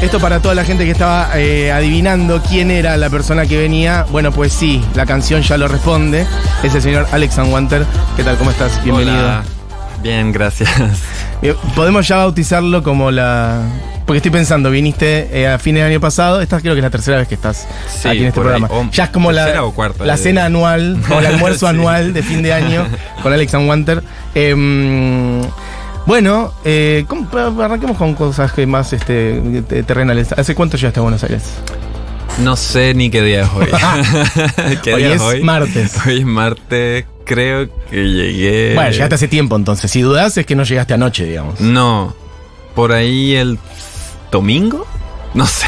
Esto para toda la gente que estaba eh, adivinando quién era la persona que venía. Bueno, pues sí, la canción ya lo responde. Es el señor Alex Wanter. ¿Qué tal? ¿Cómo estás? Bienvenido. Hola. Bien, gracias. Bien, Podemos ya bautizarlo como la. Porque estoy pensando, viniste eh, a fines del año pasado. Esta creo que es la tercera vez que estás Sí, aquí en este ahí. programa. O ya es como la, tercera o cuarta, la eh. cena anual o el almuerzo Sí. anual de fin de año con Alex Wanter. Em, bueno, eh, ¿cómo- arranquemos con cosas que más este, te- terrenales. ¿Hace cuánto llegaste a Buenos Aires? No sé ni qué día es hoy. ¿Qué Hoy día es martes. Hoy es martes. Creo que llegué. Bueno, llegaste hace tiempo entonces. Si dudas es que no llegaste anoche, digamos. No. Por ahí el domingo. No sé.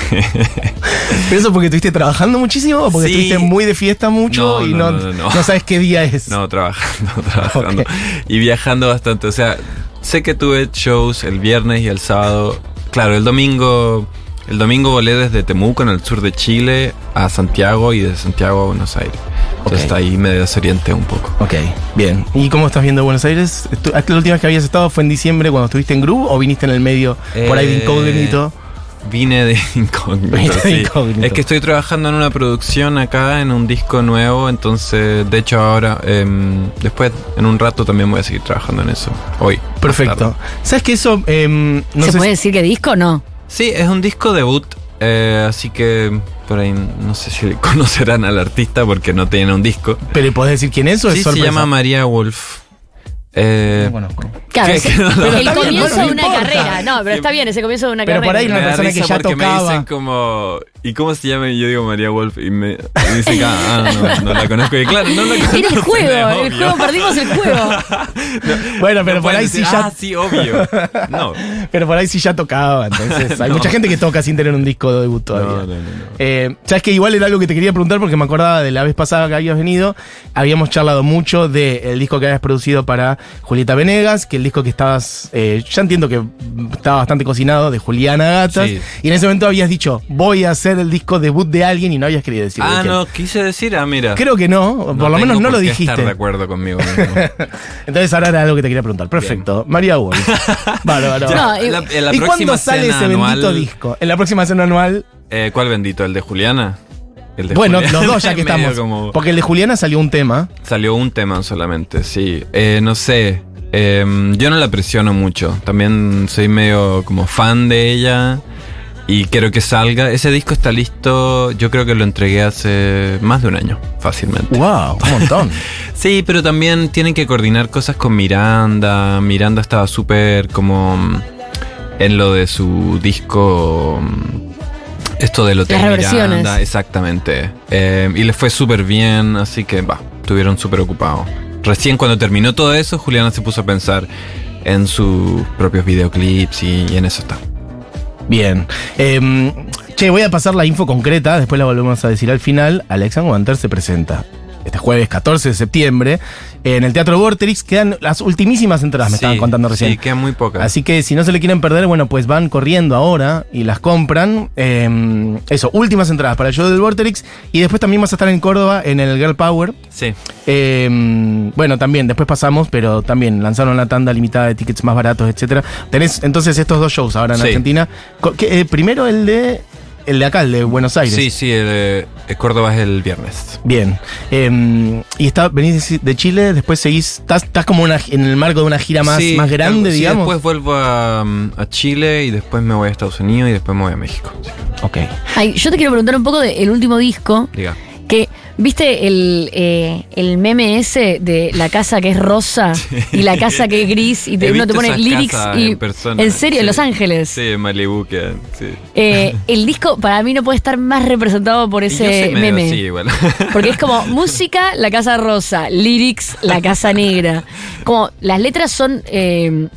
¿Pero eso porque estuviste trabajando muchísimo o porque Sí. estuviste muy de fiesta mucho No, y no, no, no, no, no sabes qué día es? No, trabajando, trabajando. Y viajando bastante. O sea, sé que tuve shows el viernes y el sábado. Claro, el domingo. El domingo volé desde Temuco, en el sur de Chile, a Santiago y de Santiago a Buenos Aires. Entonces Ok. hasta ahí me desorienté un poco. Ok, bien. ¿Y cómo estás viendo Buenos Aires? Estu- ¿La última vez que habías estado fue en diciembre cuando estuviste en Groove o viniste en el medio por ahí de Eh, incógnito? Vine de incógnito. Vine de sí. incógnito. Es que estoy trabajando en una producción acá, en un disco nuevo, entonces, de hecho, ahora, em, después, en un rato también voy a seguir trabajando en eso. Hoy. Perfecto. ¿Sabes que eso em, no ¿Se sé puede si- decir que disco o no? Sí, es un disco debut, eh, así que por ahí no sé si conocerán al artista porque no tiene un disco. pero podés decir quién es o es Sí, se sorpresa? llama María Wolf. Eh, No conozco. Claro, Que no lo- el Está bien, comienzo bueno, de no una importa. carrera. No, pero está bien, ese comienzo de una Pero por carrera. ahí una me da persona que ya porque tocaba. me dicen como ¿y cómo se llama? y yo digo María Wolf y me y dicen ah, ah, no, no la conozco y claro no la conozco Era el juego, el obvio. juego, perdimos el juego. Bueno, pero No por ahí decir, sí ya. ah sí obvio no Pero por ahí sí ya tocaba. Entonces, hay No. mucha gente que toca sin tener un disco de debut todavía. no, no, no, no. Eh, Sabes que igual era algo que te quería preguntar porque me acordaba de la vez pasada que habías venido. Habíamos charlado mucho del disco que habías producido para Julieta Venegas, que el disco que estabas, eh, ya entiendo que estaba bastante cocinado, de Juliana Gatas. Sí. Y en ese momento habías dicho, voy a hacer el disco debut de alguien y no habías querido decir. de ah no quise decir ah mira Creo que no, por lo menos no lo dijiste. estar de acuerdo conmigo mismo. Entonces ahora era algo que te quería preguntar. Perfecto. María Wolf. Bárbaro. No, y- la- en la ¿Y cuándo sale ese bendito disco? En la próxima cena anual. eh, ¿cuál bendito? el de Juliana El de Bueno, Juliana. los dos ya que estamos. como- Porque el de Juliana salió un tema. Salió un tema solamente, sí. Eh, no sé. eh, yo no la presiono mucho. También soy medio como fan de ella. Y quiero que salga. Ese disco está listo. Yo creo que lo entregué hace más de un año, fácilmente. ¡Wow! Un montón. Sí, pero también tienen que coordinar cosas con Miranda. Miranda estaba súper como mm, en lo de su disco. mm, Esto del Hotel Las. Miranda, exactamente. Eh, y les fue súper bien, así que va, estuvieron súper ocupados. Recién cuando terminó todo eso, Juliana se puso a pensar en sus propios videoclips y, y en eso está. Bien. Em, che, voy a pasar la info concreta, después la volvemos a decir al final. Alexa Wanter se presenta este jueves 14 de septiembre en el Teatro Vorterix. Quedan las ultimísimas entradas, me Sí, estaban contando recién. Sí, quedan muy pocas. Así que si no se le quieren perder, bueno, pues van corriendo ahora y las compran. Em, eso, últimas entradas para el show del Vorterix. Y después también vas a estar en Córdoba en el Girl Power. Sí. Eh, bueno, también, después pasamos, pero también lanzaron la tanda limitada de tickets más baratos, etcétera. Tenés entonces estos dos shows ahora en Sí. Argentina. Co- ¿qué, eh, primero el de el de acá, el de Buenos Aires. Sí, sí, el, Córdoba es el viernes. Bien. Eh, y está, venís de Chile, después seguís. Estás, estás como una, en el marco de una gira más, Sí, más grande, sí, digamos. Después vuelvo a, a Chile y después me voy a Estados Unidos y después me voy a México. Sí, Ok. Ay, yo te quiero preguntar un poco del último disco. diga. Que, ¿viste el, eh, el meme ese de la casa que es rosa y la casa que es gris? Y te- uno te pone lyrics y. en persona, ¿En serio? sí. ¿En Los Ángeles? Sí, en Malibu que sí. Eh, el disco para mí no puede estar más representado por ese meme. así igual. Porque es como música, la casa rosa, lyrics, la casa negra. Como las letras son eh,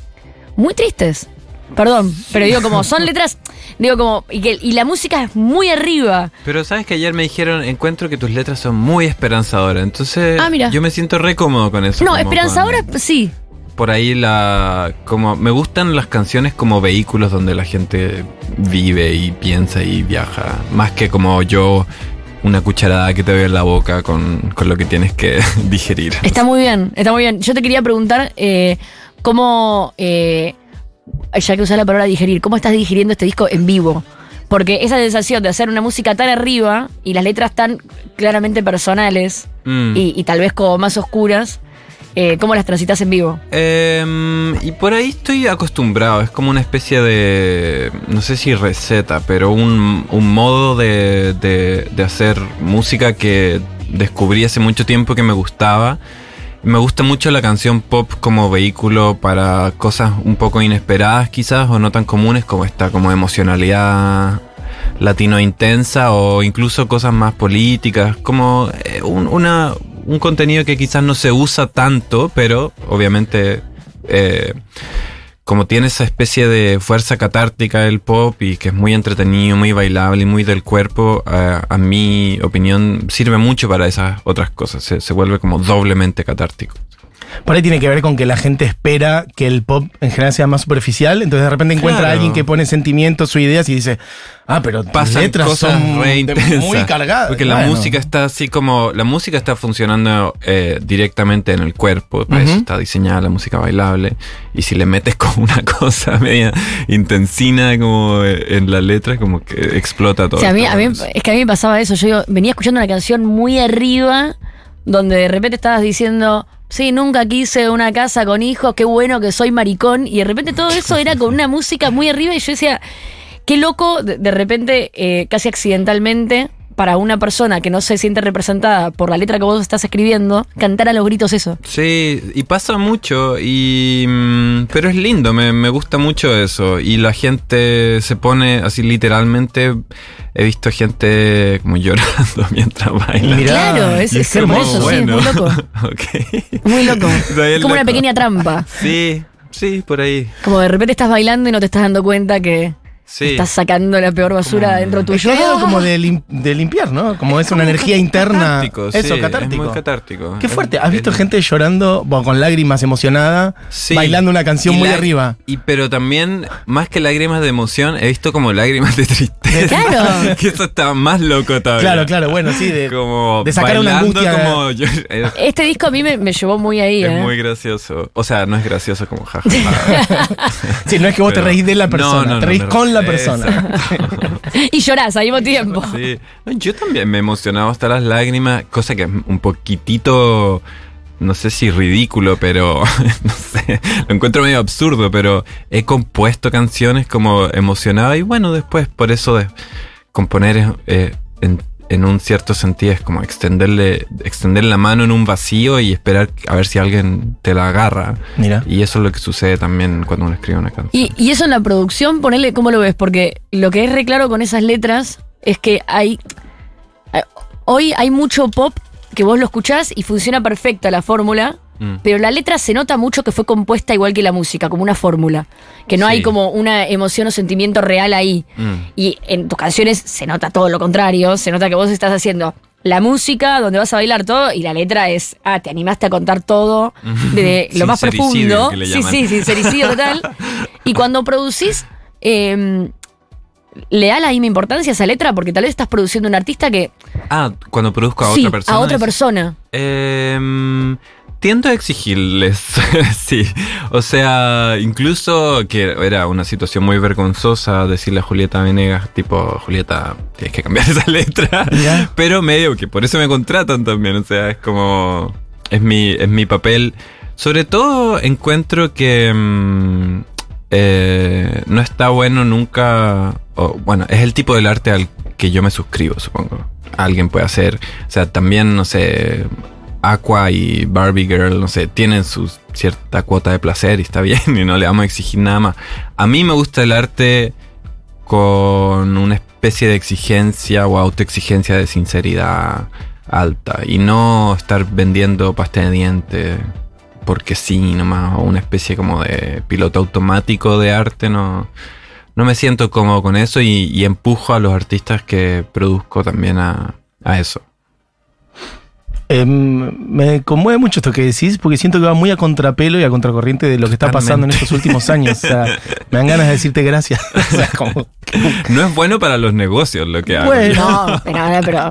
muy tristes. Perdón, pero digo como son letras, digo como, y, que, y la música es muy arriba. Pero sabes que ayer me dijeron, encuentro que tus letras son muy esperanzadoras. Entonces Ah, mira. yo me siento re cómodo con eso. No, como esperanzadora con- sí. Por ahí la. como Me gustan las canciones como vehículos donde la gente vive y piensa y viaja. Más que como yo, una cucharada que te doy en la boca con, con lo que tienes que digerir. Está muy bien, está muy bien. Yo te quería preguntar eh, cómo, eh, ya que usas la palabra digerir, ¿cómo estás digiriendo este disco en vivo? Porque esa sensación de hacer una música tan arriba y las letras tan claramente personales Mm. y, y tal vez como más oscuras, eh, ¿cómo las transitas en vivo? Em, y por ahí estoy acostumbrado, es como una especie de, no sé si receta, pero un, un modo de, de- de hacer música que descubrí hace mucho tiempo que me gustaba. Me gusta mucho la canción pop como vehículo para cosas un poco inesperadas quizás o no tan comunes como esta como emocionalidad latino intensa o incluso cosas más políticas, como eh, un, una- un contenido que quizás no se usa tanto, pero obviamente eh, como tiene esa especie de fuerza catártica del pop y que es muy entretenido, muy bailable y muy del cuerpo, eh, a mi opinión sirve mucho para esas otras cosas, se vuelve como doblemente catártico. Por ahí tiene que ver con que la gente espera que el pop en general sea más superficial, entonces de repente encuentra Claro. a alguien que pone sentimientos o ideas y dice, ah, pero tus pasan letras cosas son muy cargadas. Porque la música está así como. La música está funcionando eh, directamente en el cuerpo. Para eso está diseñada la música bailable. Y si le metes como una cosa media intensina como eh, en la letra, como que explota todo. O sea, a mí, a mí- es que a mí me pasaba eso. Yo digo, venía escuchando una canción muy arriba, donde de repente estabas diciendo, sí, nunca quise una casa con hijos, qué bueno que soy maricón. Y de repente todo eso era con una música muy arriba y yo decía, qué loco, de, repente, eh, casi accidentalmente, para una persona que no se siente representada por la letra que vos estás escribiendo, cantar a los gritos eso. Sí, y pasa mucho, y, mm, pero es lindo, me, me gusta mucho eso. Y la gente se pone así literalmente. He visto gente como llorando mientras baila. Mirá, claro, es, es como, hermoso, sí, es bueno. muy loco. Muy loco. Es como una pequeña trampa. Sí, sí, por ahí. Como de repente estás bailando y no te estás dando cuenta que Sí. estás sacando la peor basura dentro Es tuyo. hay algo como de, lim- de limpiar, ¿no? Como es una energía interna. Catártico, Eso, sí, catártico. Es muy catártico. Qué fuerte. ¿Has Es- visto es- gente llorando bueno, con lágrimas emocionada, Sí. bailando una canción Y muy arriba? Y pero también, más que lágrimas de emoción, he visto como lágrimas de tristeza. Claro. que eso estaba más loco todavía. Claro, claro, bueno, sí, de, Como de sacar una angustia. como yo- es, Este disco a mí me, me llevó muy ahí, es ¿eh? muy gracioso. O sea, no es gracioso como jaja. Sí, no es que vos te reís de la No, persona, no, no, te reís me con la persona. Y llorás al mismo tiempo. Sí. Yo también me emocionaba hasta las lágrimas, cosa que es un poquitito, no sé si ridículo, pero no sé, lo encuentro medio absurdo, pero he compuesto canciones como emocionada y bueno, después por eso de componer eh, en, en un cierto sentido es como extenderle, extender la mano en un vacío y esperar a ver si alguien te la agarra. Mira. Y eso es lo que sucede también cuando uno escribe una canción. Y, y eso en la producción, ponele, ¿cómo lo ves? Porque lo que es re claro con esas letras es que hay. eh, Hoy hay mucho pop que vos lo escuchás y funciona perfecta la fórmula, Mm. pero la letra se nota mucho que fue compuesta igual que la música, como una fórmula. Que no Sí. hay como una emoción o sentimiento real ahí. Mm. Y en tus canciones se nota todo lo contrario, se nota que vos estás haciendo la música donde vas a bailar todo y la letra es, ah, te animaste a contar todo de lo más profundo. que le Sí, sí, sincericidio total. Y cuando producís, eh, le da la misma importancia a esa letra porque tal vez estás produciendo un artista que... Ah, cuando produzco a sí, otra persona. a otra es- persona. Em, tiendo a exigirles, sí. O sea, incluso que era una situación muy vergonzosa decirle a Julieta Venegas, tipo, Julieta, tienes que cambiar esa letra. Pero medio que por eso me contratan también, o sea, es como, es mi, es mi papel. Sobre todo encuentro que mm, eh, no está bueno nunca, bueno, es el tipo del arte al que yo me suscribo, supongo. Alguien puede hacer, o sea, también, no sé, Aqua y Barbie Girl, no sé, tienen su cierta cuota de placer y está bien y no le vamos a exigir nada más. A mí me gusta el arte con una especie de exigencia o autoexigencia de sinceridad alta y no estar vendiendo pasta de dientes porque sí nomás o una especie como de piloto automático de arte no no me siento cómodo con eso y, empujo a los artistas que produzco también a eso Em, me conmueve mucho esto que decís porque siento que va muy a contrapelo y a contracorriente de lo que está pasando en estos últimos años. O sea, me dan ganas de decirte gracias. O sea, como- no es bueno para los negocios lo que hago Bueno. No, pero, pero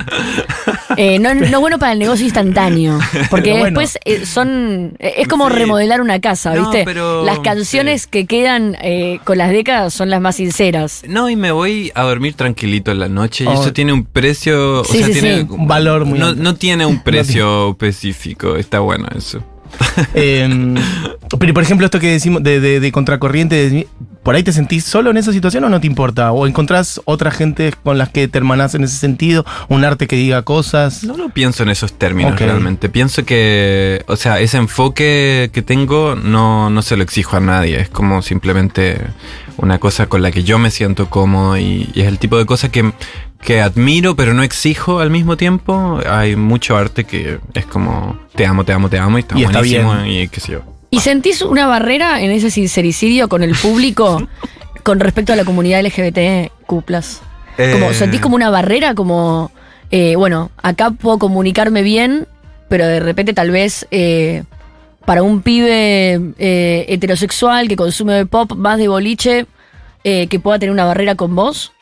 Eh, no, no es bueno para el negocio instantáneo. Porque bueno. después eh, son. eh, Es como Sí. remodelar una casa, No, ¿viste? pero- las canciones que quedan eh, con las décadas son las más sinceras. No, y me voy a dormir tranquilito en la noche y Oh. eso tiene un precio, o Sí, sea, sí, tiene sí. Un valor muy no, no tiene un precio específico, está bueno eso. Eh, pero por ejemplo, esto que decimos de, de- de contracorriente, de- ¿por ahí te sentís solo en esa situación o no te importa? ¿O encontrás otra gente con las que te hermanás en ese sentido? ¿Un arte que diga cosas? No lo pienso en esos términos Ok. realmente. Pienso que, o sea, ese enfoque que tengo no, no se lo exijo a nadie. Es como simplemente una cosa con la que yo me siento cómodo y, y es el tipo de cosa que, que admiro pero no exijo al mismo tiempo. Hay mucho arte que es como te amo, te amo, te amo y está Y está buenísimo bien. y qué sé yo. ¿Y sentís una barrera en ese sincericidio con el público con respecto a la comunidad LGBTQ? Como, Eh, ¿Sentís como una barrera? Como, eh, bueno, acá puedo comunicarme bien, pero de repente tal vez eh, para un pibe eh, heterosexual que consume pop más de boliche, eh, que pueda tener una barrera con vos?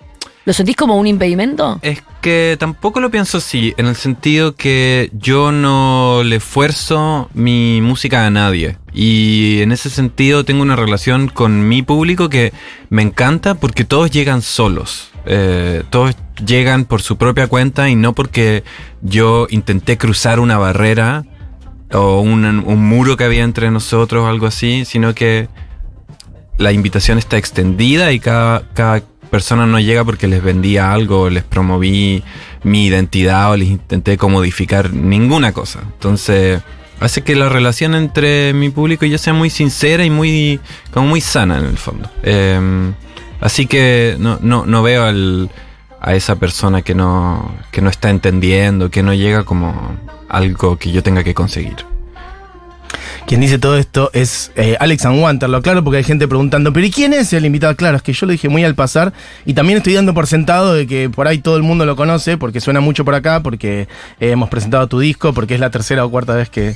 ¿Lo sentís como un impedimento? Es que tampoco lo pienso así, en el sentido que yo no le esfuerzo mi música a nadie. Y en ese sentido tengo una relación con mi público que me encanta porque todos llegan solos. Eh, todos llegan por su propia cuenta y no porque yo intenté cruzar una barrera o un, muro que había entre nosotros o algo así, sino que la invitación está extendida y cada, cada persona no llega porque les vendía algo, les promoví mi identidad o les intenté comodificar ninguna cosa. Entonces, hace que la relación entre mi público y yo sea muy sincera y muy, como muy sana en el fondo. Eh, así que no, no, no veo a esa persona que no, que no está entendiendo, que no llega como algo que yo tenga que conseguir. Quien dice todo esto es eh, Alex Anwanterlo, claro, porque hay gente preguntando, ¿pero y quién es el invitado? Claro, es que yo lo dije muy al pasar y también estoy dando por sentado de que por ahí todo el mundo lo conoce, porque suena mucho por acá, porque eh, hemos presentado tu disco, porque es la tercera o cuarta vez que,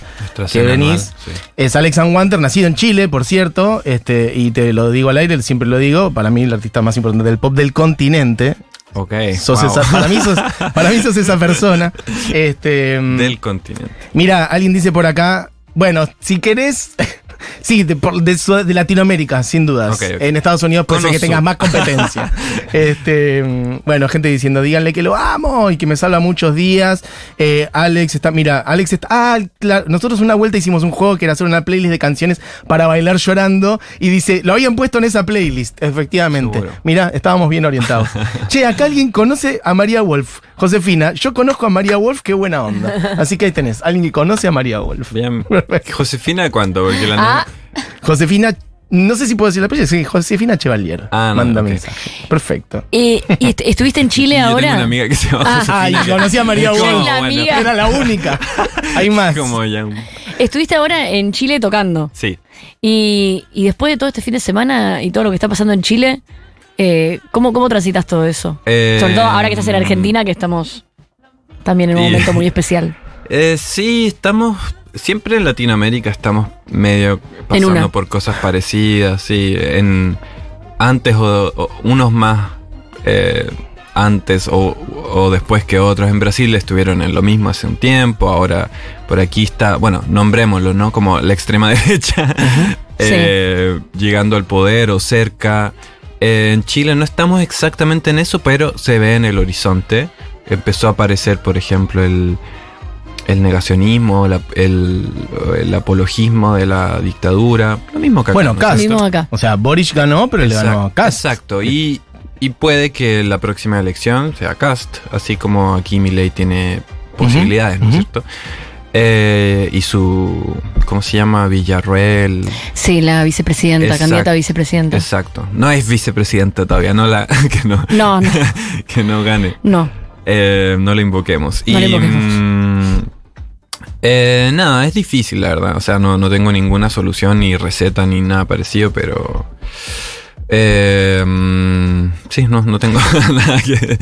que venís. sí. Es Alex Anwanter, nacido en Chile, por cierto, este, y te lo digo al aire, siempre lo digo, para mí el artista más importante del pop del continente. Ok. Sos wow. esa- para, mí sos, para mí sos esa persona. Este, mm, Del continente. Mira, alguien dice por acá, bueno, si querés, sí, de, de Latinoamérica, sin dudas. En Estados Unidos puede ser que tengas más competencia. este, mm, bueno, gente diciendo, díganle que lo amo y que me salva muchos días. Eh, Alex está, mira, Alex está, ah, claro, nosotros una vuelta hicimos un juego que era hacer una playlist de canciones para bailar llorando y dice, lo habían puesto en esa playlist, efectivamente. Mira, estábamos bien orientados. che, acá alguien conoce a María Wolf. Josefina, yo conozco a María Wolf, qué buena onda. Así que ahí tenés, alguien que conoce a María Wolf. Bien. ¿Josefina cuánto? Porque la Ah, Josefina, no sé si puedo decir la apellido, sí, Josefina Chevalier. Ah, no, Manda mensaje. Perfecto. eh, ¿Y est- estuviste en Chile Yo ahora? tengo una amiga que se llama Ah. Josefina. Ay, conocí a María Wolf. La bueno, amiga. Era la única. Hay más. Como ya un- Estuviste ahora en Chile tocando. Sí. Y, y después de todo este fin de semana y todo lo que está pasando en Chile, eh, ¿cómo, ¿cómo transitas todo eso? Eh, Sobre todo ahora que estás en Argentina, que estamos también en un momento muy especial. Eh, sí, estamos. Siempre en Latinoamérica estamos medio pasando por cosas parecidas, sí. En, antes o, o unos más eh, antes o, o después que otros. En Brasil estuvieron en lo mismo hace un tiempo. Ahora por aquí está, bueno, nombrémoslo, ¿no? Como la extrema derecha eh, llegando al poder o cerca. En Chile no estamos exactamente en eso, pero se ve en el horizonte. Empezó a aparecer, por ejemplo, el, el negacionismo, la- el, el apologismo de la dictadura. Lo mismo que acá. Bueno, ¿no? Cast. Mismo acá. O sea, Boris ganó, pero le ganó a Exacto, Cast. exacto. Y, y puede que la próxima elección sea Cast, así como aquí Milei tiene posibilidades, ¿no es ujú. cierto? Eh, y su, ¿cómo se llama? Villarroel. Sí, la vicepresidenta, candidata a vicepresidenta. Exacto. No es vicepresidenta todavía, no la, que no, No, no, que no gane. no. Eh, no la invoquemos. No y, invoquemos. mm, eh, nada, es difícil, la verdad. O sea, no, no tengo ninguna solución, ni receta, ni nada parecido, pero. Eh, mm, sí, no, no tengo nada que.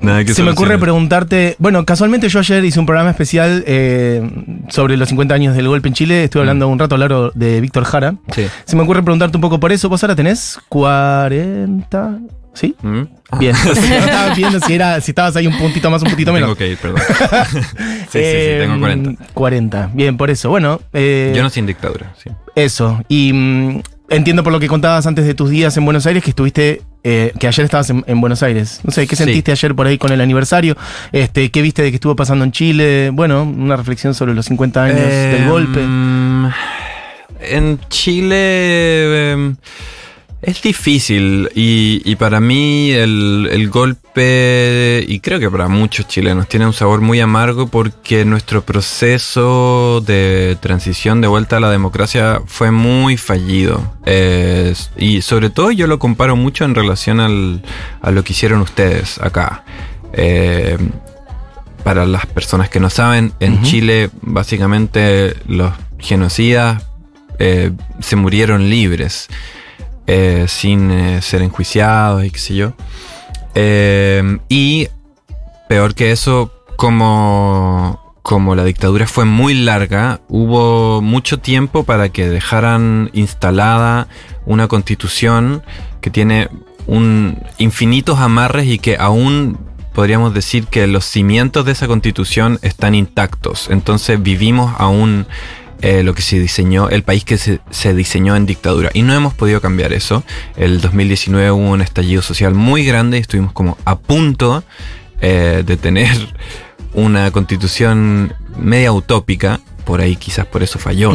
nada que Se me ocurre preguntarte, bueno, casualmente yo ayer hice un programa especial eh, sobre los 50 años del golpe en Chile, estuve hablando un rato largo de Víctor Jara. Sí. Se me ocurre preguntarte un poco por eso, vos ahora tenés 40, ¿Sí? ¿Mm? Bien. Estaba viendo si, era, si estabas ahí un puntito más, un puntito menos. Tengo que ir, perdón. sí, sí, sí, tengo Eh, 40. 40. Bien, por eso. Bueno, eh, Yo no soy en dictadura, sí. eso. Y mm, entiendo por lo que contabas antes de tus días en Buenos Aires que estuviste, eh, que ayer estabas en, en Buenos Aires. No sé, ¿qué Sí. sentiste ayer por ahí con el aniversario? Este, ¿Qué viste de que estuvo pasando en Chile? Bueno, una reflexión sobre los 50 años del Eh, golpe. En Chile em, es difícil y, y para mí el, el golpe, y creo que para muchos chilenos, tiene un sabor muy amargo porque nuestro proceso de transición de vuelta a la democracia fue muy fallido. Eh, y sobre todo yo lo comparo mucho en relación al- a lo que hicieron ustedes acá. Eh, para las personas que no saben, en. Chile básicamente los genocidas eh, se murieron libres, eh, sin eh, ser enjuiciados y qué sé yo. Eh, y peor que eso, como, como la dictadura fue muy larga, hubo mucho tiempo para que dejaran instalada una constitución que tiene un infinitos amarres y que aún podríamos decir que los cimientos de esa constitución están intactos. Entonces vivimos aún eh, lo que se diseñó, el país que se, se diseñó en dictadura. Y no hemos podido cambiar eso. El 2019 hubo un estallido social muy grande y estuvimos como a punto eh, de tener una constitución media utópica. Por ahí quizás por eso falló.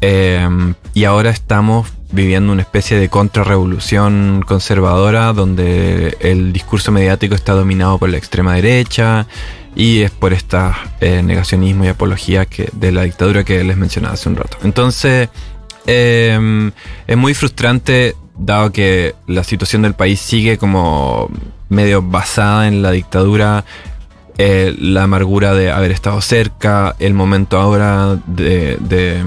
Eh, y ahora estamos viviendo una especie de contrarrevolución conservadora donde el discurso mediático está dominado por la extrema derecha y es por este negacionismo y apología que, de la dictadura que les mencionaba hace un rato. Entonces, eh, es muy frustrante dado que la situación del país sigue como medio basada en la dictadura eh, la amargura de haber estado cerca, el momento ahora de, de,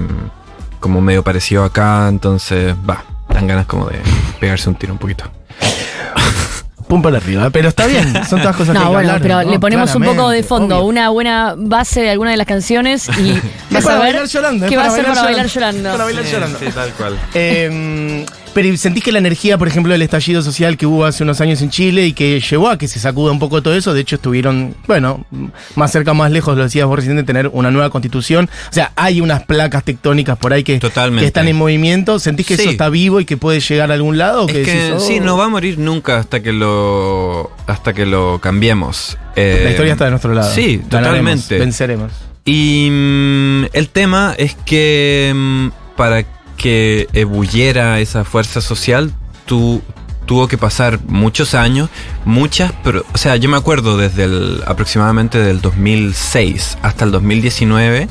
como medio parecido acá, entonces va, dan ganas como de pegarse un tiro un poquito. Pum para arriba, pero está bien, son todas cosas que hay No, que bueno, hablar, pero ¿no? le ponemos un poco de fondo, obvio. una buena base de alguna de las canciones y vas para a ver llorando, qué va a ser para bailar llorando. Para bailar llorando. tal cual. Eh, pero ¿sentís que la energía, por ejemplo, del estallido social que hubo hace unos años en Chile y que llevó a que se sacuda un poco todo eso, de hecho estuvieron, bueno, más cerca, más lejos, lo decías vos recién, de tener una nueva constitución. O sea, hay unas placas tectónicas por ahí que, están en movimiento. ¿Sentís que Sí. eso está vivo y que puede llegar a algún lado? ¿O Es que decís, oh, sí, no va a morir nunca hasta que lo hasta que lo cambiemos. Eh, La historia está de nuestro lado. Sí, Ganaremos, totalmente. venceremos. Y mm, el tema es que mm, para que ebulliera esa fuerza social, tu- tuvo que pasar muchos años, muchas, pero, o sea, yo me acuerdo desde el, aproximadamente del 2006 hasta el 2019,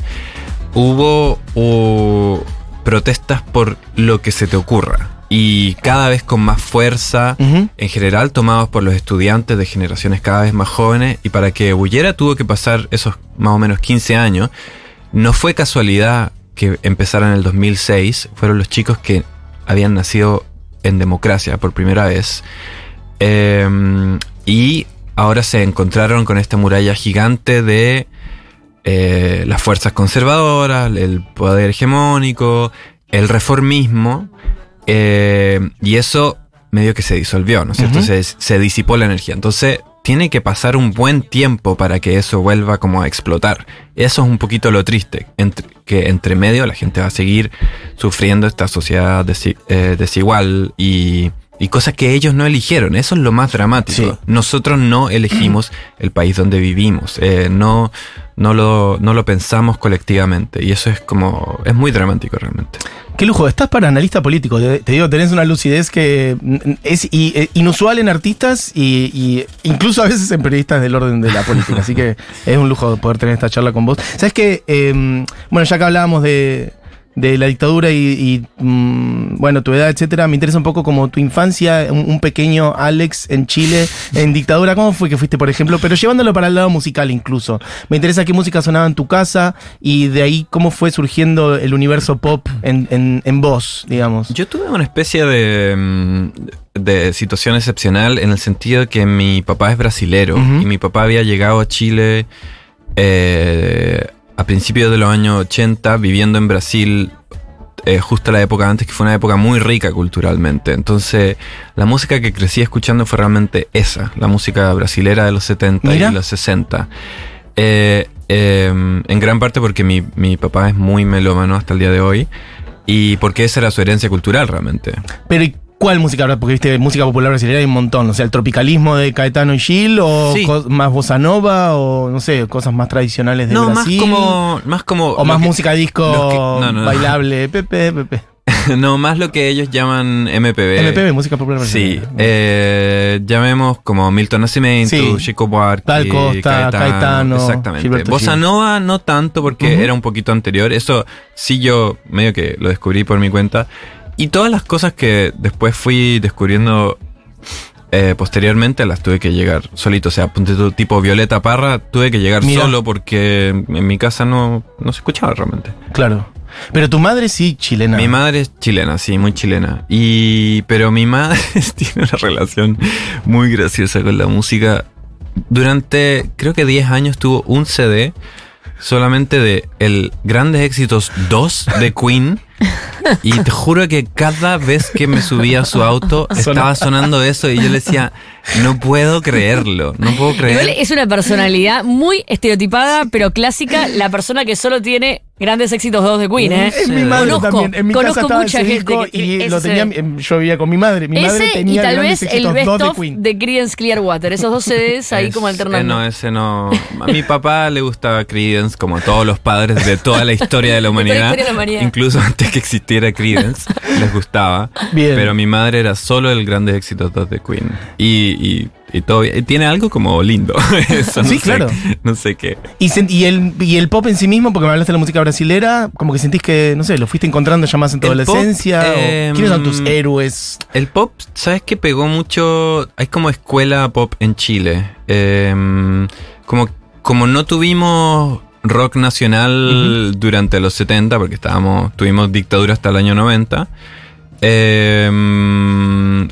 hubo protestas por lo que se te ocurra. Y cada vez con más fuerza, en general tomados por los estudiantes de generaciones cada vez más jóvenes y para que ebulliera tuvo que pasar esos más o menos 15 años. No fue casualidad que empezara en el 2006, fueron los chicos que habían nacido en democracia por primera vez Eh, y ahora se encontraron con esta muralla gigante de eh, las fuerzas conservadoras, el poder hegemónico, el reformismo, eh, y eso medio que se disolvió, ¿no es cierto? Se, se disipó la energía. Entonces, tiene que pasar un buen tiempo para que eso vuelva como a explotar. Eso es un poquito lo triste, entre- que entre medio la gente va a seguir sufriendo esta sociedad desi- eh, desigual y, y cosas que ellos no eligieron. Eso es lo más dramático. Sí. Nosotros no elegimos el país donde vivimos, eh, no, no, lo, no lo pensamos colectivamente y eso es como, es muy dramático realmente. Qué lujo, estás para analista político. Te, digo, tenés una lucidez que es eh, inusual en artistas y, incluso a veces en periodistas del orden de la política. Así que es un lujo poder tener esta charla con vos. Sabes que, eh, bueno, ya que hablábamos de, de la dictadura y, y, mm, bueno, tu edad, etcétera, me interesa un poco como tu infancia, un, un pequeño Alex en Chile, en dictadura. ¿Cómo fue que fuiste, por ejemplo? Pero llevándolo para el lado musical incluso. Me interesa qué música sonaba en tu casa y de ahí cómo fue surgiendo el universo pop en, en, en vos, digamos. Yo tuve una especie de, mm, de situación excepcional en el sentido de que mi papá es brasilero y mi papá había llegado a Chile eh, a principios de los años 80 viviendo en Brasil eh, justo la época antes, que fue una época muy rica culturalmente. Entonces, la música que crecí escuchando fue realmente esa, la música brasilera de los 70 Mira. y los 60. Eh, eh, en gran parte porque mi, mi papá es muy melómano hasta el día de hoy y porque esa era su herencia cultural realmente. Pero ¿y cuál música? Porque viste, música popular brasileña hay un montón. O sea, el tropicalismo de Caetano y Gil, o Sí. más bossa nova, o no sé, cosas más tradicionales de no, Brasil. más como, más como... O más que- música disco los que- no, no, no. bailable, Pepe, Pepe. no, más lo que ellos llaman MPB. MPB, música popular Sí, brasileña. eh, llamemos como Milton Nascimento, Sí. Chico Buarque, Gal Costa, Caetano, exactamente. Gilberto Bossa Gil. Nova no tanto porque era un poquito anterior. Eso sí yo medio que lo descubrí por mi cuenta. Y todas las cosas que después fui descubriendo eh, posteriormente las tuve que llegar solito. O sea, ponte tu tipo Violeta Parra, tuve que llegar Mira. solo porque en mi casa no, no se escuchaba realmente. Claro. Pero tu madre sí, chilena. Mi madre es chilena, sí, muy chilena. Y pero mi madre tiene una relación muy graciosa con la música. Durante creo que 10 años tuvo un CD solamente de el Grandes Éxitos 2 de Queen. Y te juro que cada vez que me subía a su auto estaba sonando eso y yo le decía, no puedo creerlo, no puedo creer. es una personalidad muy estereotipada, pero clásica, la persona que solo tiene grandes éxitos dos de Queen, ¿eh? Es mi madre Conozco, también. En mi conozco casa estaba mucha ese gente que y lo tenía, em, yo vivía con mi madre. Mi madre tenía y tal grandes vez el best dos de of Queen. de Creedence Clearwater. Esos dos CDs ahí Es- como eh, alternando. no, ese no. A mi papá le gustaba Creedence, como a todos los padres de toda la historia de la humanidad. historia de la humanidad. Incluso antes que existiera Creedence, les gustaba. Bien. Pero mi madre era solo el grandes éxitos de Queen. Y, y, y todo tiene algo como lindo. Eso, no Sí, sé- claro. No sé qué. Y, el, y el pop en sí mismo, porque me hablaste de la música brasilera, como que sentís que, no sé, lo fuiste encontrando ya más en tu El pop, adolescencia. o- em, ¿Quiénes son tus héroes? El pop, ¿sabes qué pegó mucho? Hay como escuela pop en Chile. Eh, como, como no tuvimos rock nacional durante los 70, porque estábamos, tuvimos dictadura hasta el año 90. eh,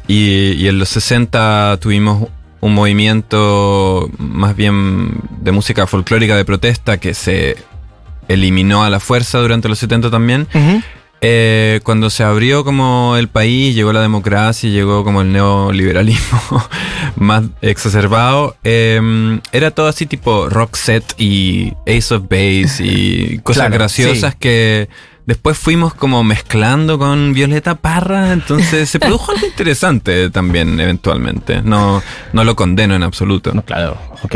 y, y en los 60 tuvimos un movimiento más bien de música folclórica de protesta que se eliminó a la fuerza durante los 70 también. Eh, cuando se abrió como el país, llegó la democracia, y llegó como el neoliberalismo más exacerbado, eh, era todo así tipo rock set y Ace of Base y cosas Claro, graciosas sí. que después fuimos como mezclando con Violeta Parra, entonces se produjo algo interesante también eventualmente. No, no lo condeno en absoluto. No, claro, ok.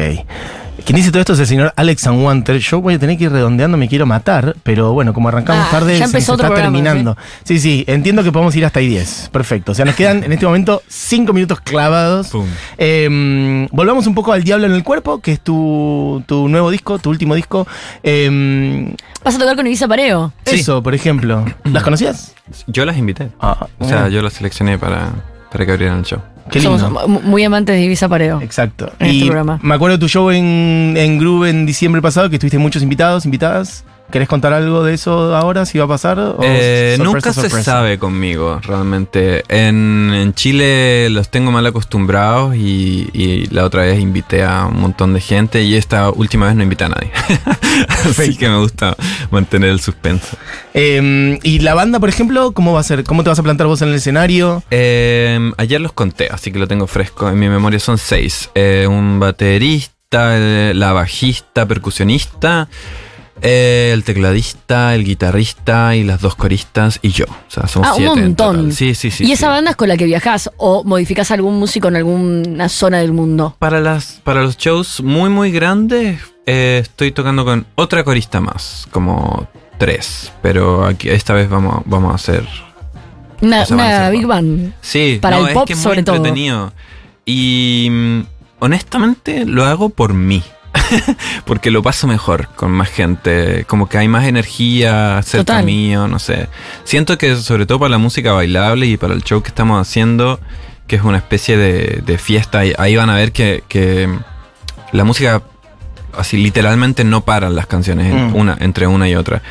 Quien dice todo esto es el señor Alex Wanter. Yo voy a tener que ir redondeando, me quiero matar, pero bueno, como arrancamos Ah, tarde, ya se empezó nos otro está programa, terminando. Sí, sí, entiendo que podemos ir hasta ahí 10. Perfecto. O sea, nos quedan en este momento 5 minutos clavados. Pum. Eh, volvamos un poco al Diablo en el Cuerpo, que es tu, tu nuevo disco, tu último disco. Eh, Vas a tocar con Ibiza Pareo. Sí. Eso, por ejemplo. ¿Las conocías? Yo las invité. Ah, O sea, yo las seleccioné para, para que abrieran el show. Qué lindo. Somos mu- muy amantes de Ibiza Pareo. Exacto. en este y programa. me acuerdo de tu show en, en Groove en diciembre pasado, que tuviste muchos invitados, invitadas. ¿Querés contar algo de eso ahora, si va a pasar? o Eh, sorpresa, nunca se sorpresa? sabe conmigo, realmente. En, en Chile los tengo mal acostumbrados y, y la otra vez invité a un montón de gente y esta última vez no invité a nadie. Así que me gusta mantener el suspenso. Eh, y la banda, por ejemplo, ¿cómo va a ser? ¿Cómo te vas a plantar vos en el escenario? Eh, ayer los conté, así que lo tengo fresco. En mi memoria son seis. Eh, un baterista, eh, la bajista, percusionista, eh, el tecladista, el guitarrista y las dos coristas y yo. O sea, somos Ah, un siete en montón. Sí, sí, sí. ¿Y sí. esa banda es con la que viajás o modificás algún músico en alguna zona del mundo? Para, las, para los shows muy, muy grandes, eh, estoy tocando con otra corista más, como tres. Pero aquí, esta vez vamos, vamos a hacer. Una, Big. Band. Sí, Para no, el es pop que es muy sobre todo. entretenido. Y mm, honestamente lo hago por mí. Porque lo paso mejor con más gente. Como que hay más energía cerca Total. mío, no sé. Siento que sobre todo para la música bailable y para el show que estamos haciendo, que es una especie de, de fiesta, y ahí van a ver que, que la música así literalmente no paran las canciones en Mm. una, entre una y otra.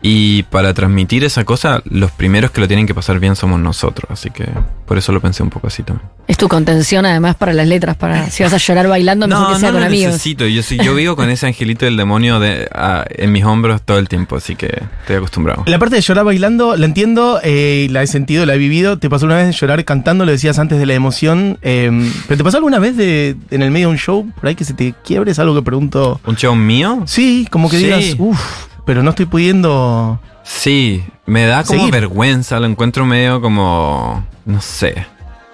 Y para transmitir esa cosa, los primeros que lo tienen que pasar bien somos nosotros. Así que por eso lo pensé un poco así también. Es tu contención además para las letras, para si vas a llorar bailando, mejor que sea no con lo amigos. necesito. Yo, sí- yo vivo con ese angelito del demonio de, en mis hombros todo el tiempo, así que estoy acostumbrado. La parte de llorar bailando, la entiendo, eh, la he sentido, la he vivido. ¿Te pasó una vez de llorar cantando? Lo decías antes de la emoción. eh, ¿Pero te pasó alguna vez de, en el medio de un show por ahí que se te quiebre? Es algo que pregunto. ¿Un show mío? Sí, como que Sí. digas, uff, pero no estoy pudiendo. Sí, me da como Seguir. vergüenza, lo encuentro medio como, no sé,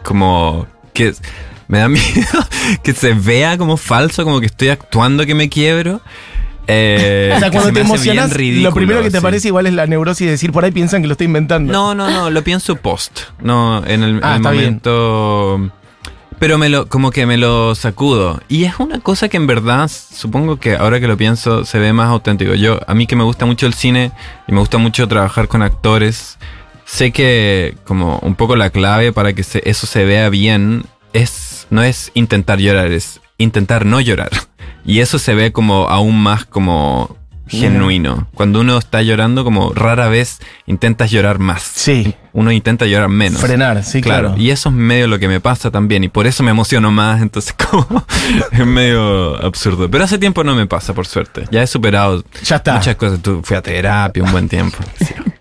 como que me da miedo que se vea como falso, como que estoy actuando que me quiebro. Eh, o sea, cuando se te emocionas, lo primero que te sí. aparece igual es la neurosis de decir por ahí piensan que lo estoy inventando. No, no, no, lo pienso post. No, en el, Ah, el bien. Pero me lo, como que me lo sacudo. Y es una cosa que en verdad, supongo que ahora que lo pienso, se ve más auténtico. Yo, a mí que me gusta mucho el cine y me gusta mucho trabajar con actores, sé que como un poco la clave para que eso se vea bien es, no es intentar llorar, es intentar no llorar. Y eso se ve como aún más como genuino. Cuando uno está llorando, como rara vez intentas llorar más. Sí, Uno intenta llorar menos. frenar, sí, claro. Y eso es medio lo que me pasa también. Y por eso me emociono más. Entonces, como es medio absurdo. Pero hace tiempo no me pasa, por suerte. Ya he superado Ya está. muchas cosas. Tú fui a terapia un buen tiempo.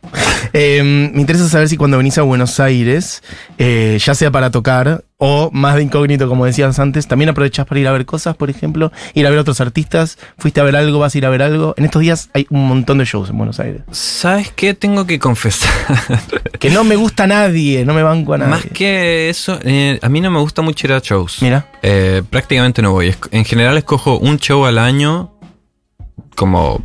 Eh, me interesa saber si cuando venís a Buenos Aires, eh, ya sea para tocar o más de incógnito, como decías antes, también aprovechás para ir a ver cosas, por ejemplo, ir a ver otros artistas, fuiste a ver algo, vas a ir a ver algo. En estos días hay un montón de shows en Buenos Aires. ¿Sabes qué? Tengo que confesar. Que no me gusta a nadie, no me banco a nadie. Más que eso, eh, a mí no me gusta mucho ir a shows. Mira. Eh, prácticamente no voy. En general escojo un show al año como...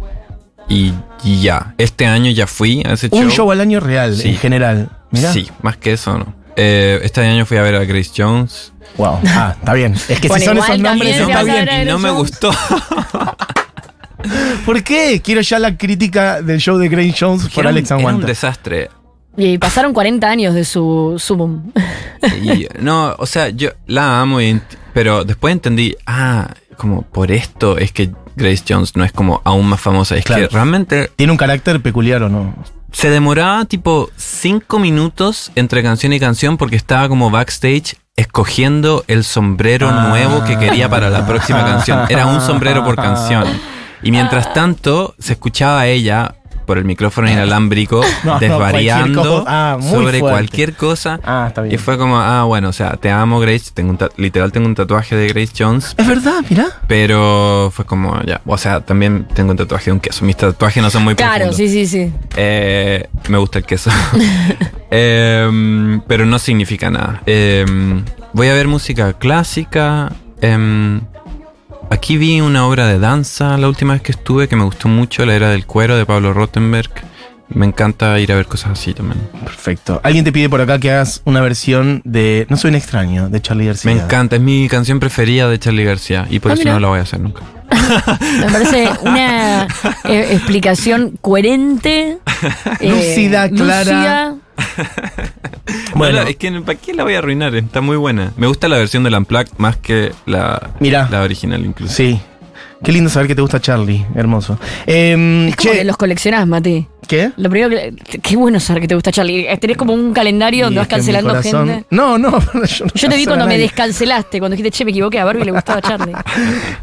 Y, y ya. Este año ya fui a ese show. Un show al año real, Sí. en general. Mira. Sí, más que eso no. Eh, este año fui a ver a Grace Jones. Wow. Ah, está bien. Es que Bueno, si son esos nombres, está bien. Y no me gustó. ¿Por qué? Quiero ya la crítica del show de Grace Jones por Era Alex Era un Aguanta. desastre. Y pasaron 40 años de su, su boom. Y, no, o sea, yo la amo, y pero después entendí, ah, como por esto es que Grace Jones no es como aún más famosa. Es Claro. que realmente ¿Tiene un carácter peculiar o no? Se demoraba tipo cinco minutos entre canción y canción porque estaba como backstage escogiendo el sombrero Ah. nuevo que quería para la próxima canción. Era un sombrero por canción. Y mientras tanto se escuchaba a ella por el micrófono inalámbrico No, no, desvariando cualquier. Ah, sobre fuerte. cualquier cosa. Ah, está bien. Y fue como, ah, bueno, o sea, te amo Grace, tengo un literal tengo un tatuaje de Grace Jones, Es verdad, mira. pero fue como, ya, o sea, también tengo un tatuaje de un queso, mis tatuajes no son muy Claro, profundos. sí, sí, sí. Eh, me gusta el queso. Em, pero no significa nada. Em, voy a ver música clásica. em, aquí vi una obra de danza la última vez que estuve que me gustó mucho, la era del cuero de Pablo Rottenberg. Me encanta ir a ver cosas así también. Perfecto. Alguien te pide por acá que hagas una versión de No soy un extraño, de Charlie García. Me encanta, es mi canción preferida de Charlie García y por Ah, eso mira. no la voy a hacer nunca. Me parece una eh, explicación coherente. eh, Lúcida, clara. lúcida. Bueno. Bueno, es que ¿para qué la voy a arruinar? Está muy buena. Me gusta la versión del Unplugged más que la, Mirá. la original incluso. Sí. Qué lindo saber que te gusta Charlie. Hermoso. Em, Es como che, que los coleccionás, Mati. ¿Qué? Lo primero que. Qué bueno saber que te gusta Charlie. Tenés como un calendario donde Y vas cancelando corazón- gente. No, no, yo no Yo te vi cuando me descancelaste, cuando dijiste, che, me equivoqué, a Barbie le gustaba Charlie.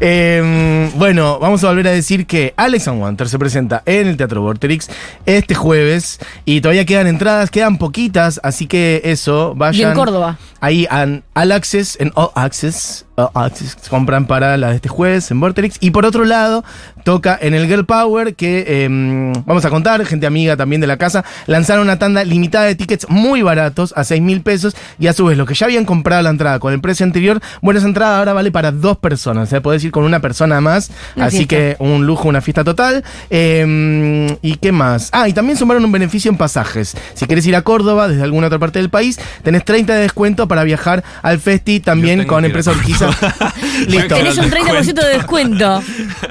Eh, bueno, vamos a volver a decir que Alex and Wanter se presenta en el Teatro Vorterix este jueves y todavía quedan entradas, quedan poquitas, así que eso, Y vayan. en Córdoba. Ahí en All Access, en All Access, All Access, compran para la de este jueves en Vorterix. Y por otro lado, toca en el Girl Power, que eh, vamos a contar, gente amiga también de la casa, lanzaron una tanda limitada de tickets muy baratos, a 6 mil pesos. Y a su vez, los que ya habían comprado la entrada con el precio anterior, bueno, esa entrada ahora vale para dos personas. O sea, podés ir con una persona más. Una así fiesta. que un lujo, una fiesta total. Eh, ¿Y qué más? Ah, y también sumaron un beneficio en pasajes. Si querés ir a Córdoba, desde alguna otra parte del país, tenés 30 de descuento para viajar al Festi también con Empresa Urquiza. Listo. Tenés un el 30% de descuento.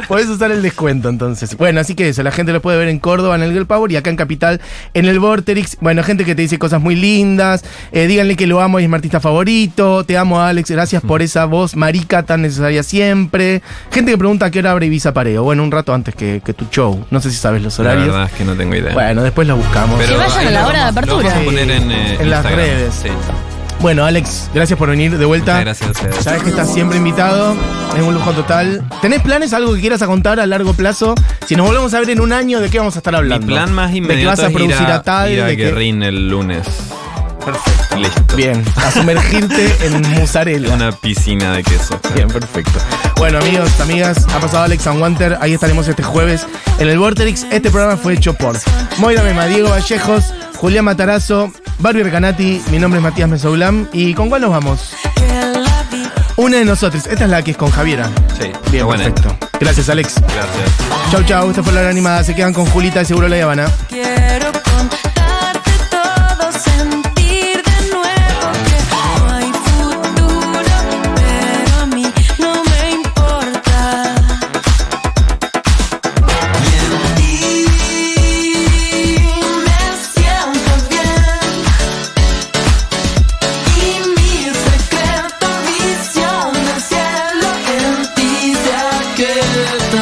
Podés usar el descuento entonces. Bueno, así que eso, la gente lo puede ver en Córdoba en el Girl Power. Y acá en Capital en el Vorterix. Bueno, gente que te dice cosas muy lindas. Eh, díganle que lo amo y es mi artista favorito. Te amo, Alex. Gracias por esa voz marica tan necesaria siempre. Gente que pregunta a qué hora abre Ibiza Pareo. Bueno, un rato antes que, que tu show. No sé si sabes los La horarios. verdad es que no tengo idea. Bueno, después lo buscamos. Que vayan a la hora de lo apertura. vamos a poner en, eh, En las redes. Sí. Bueno, Alex, gracias por venir de vuelta. Muchas gracias a ustedes. Sabes que estás siempre invitado, es un lujo total. ¿Tenés planes, algo que quieras a contar a largo plazo? Si nos volvemos a ver en un año, ¿de qué vamos a estar Mi hablando? plan más ¿De que vas a es ir producir a, a tal? ir a de que- Guerrín el lunes. Perfecto. Listo. Bien, a sumergirte en mozzarella. Una piscina de queso. Bien, perfecto. Bueno, amigos, amigas, ha pasado Alex and Wanter. Ahí estaremos este jueves en el Vorterix. Este programa fue hecho por Moira Mema, Diego Vallejos, Julián Matarazo, Barbie Recanati. Mi nombre es Matías Mesoulam. ¿Y con cuál nos vamos? Una de nosotros. Esta es la que es con Javiera. Sí, Bien, buena. perfecto. Gracias, Alex. Gracias. Chau, chau. Esta fue la hora animada. Se quedan con Julita de Seguro La Habana. Quiero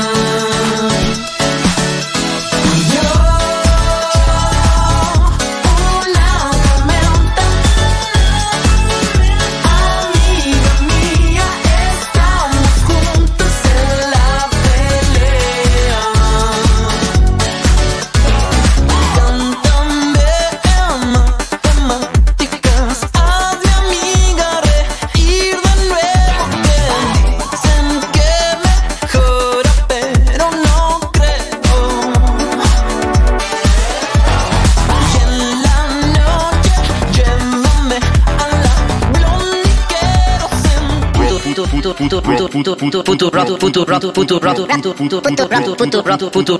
aquietan. Yo, futuro, futuro, futuro, futuro, futuro, futuro,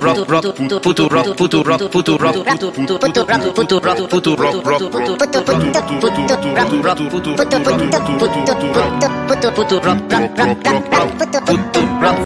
futuro, futuro, futuro, futuro, futuro, futuro, futuro, futuro, futuro,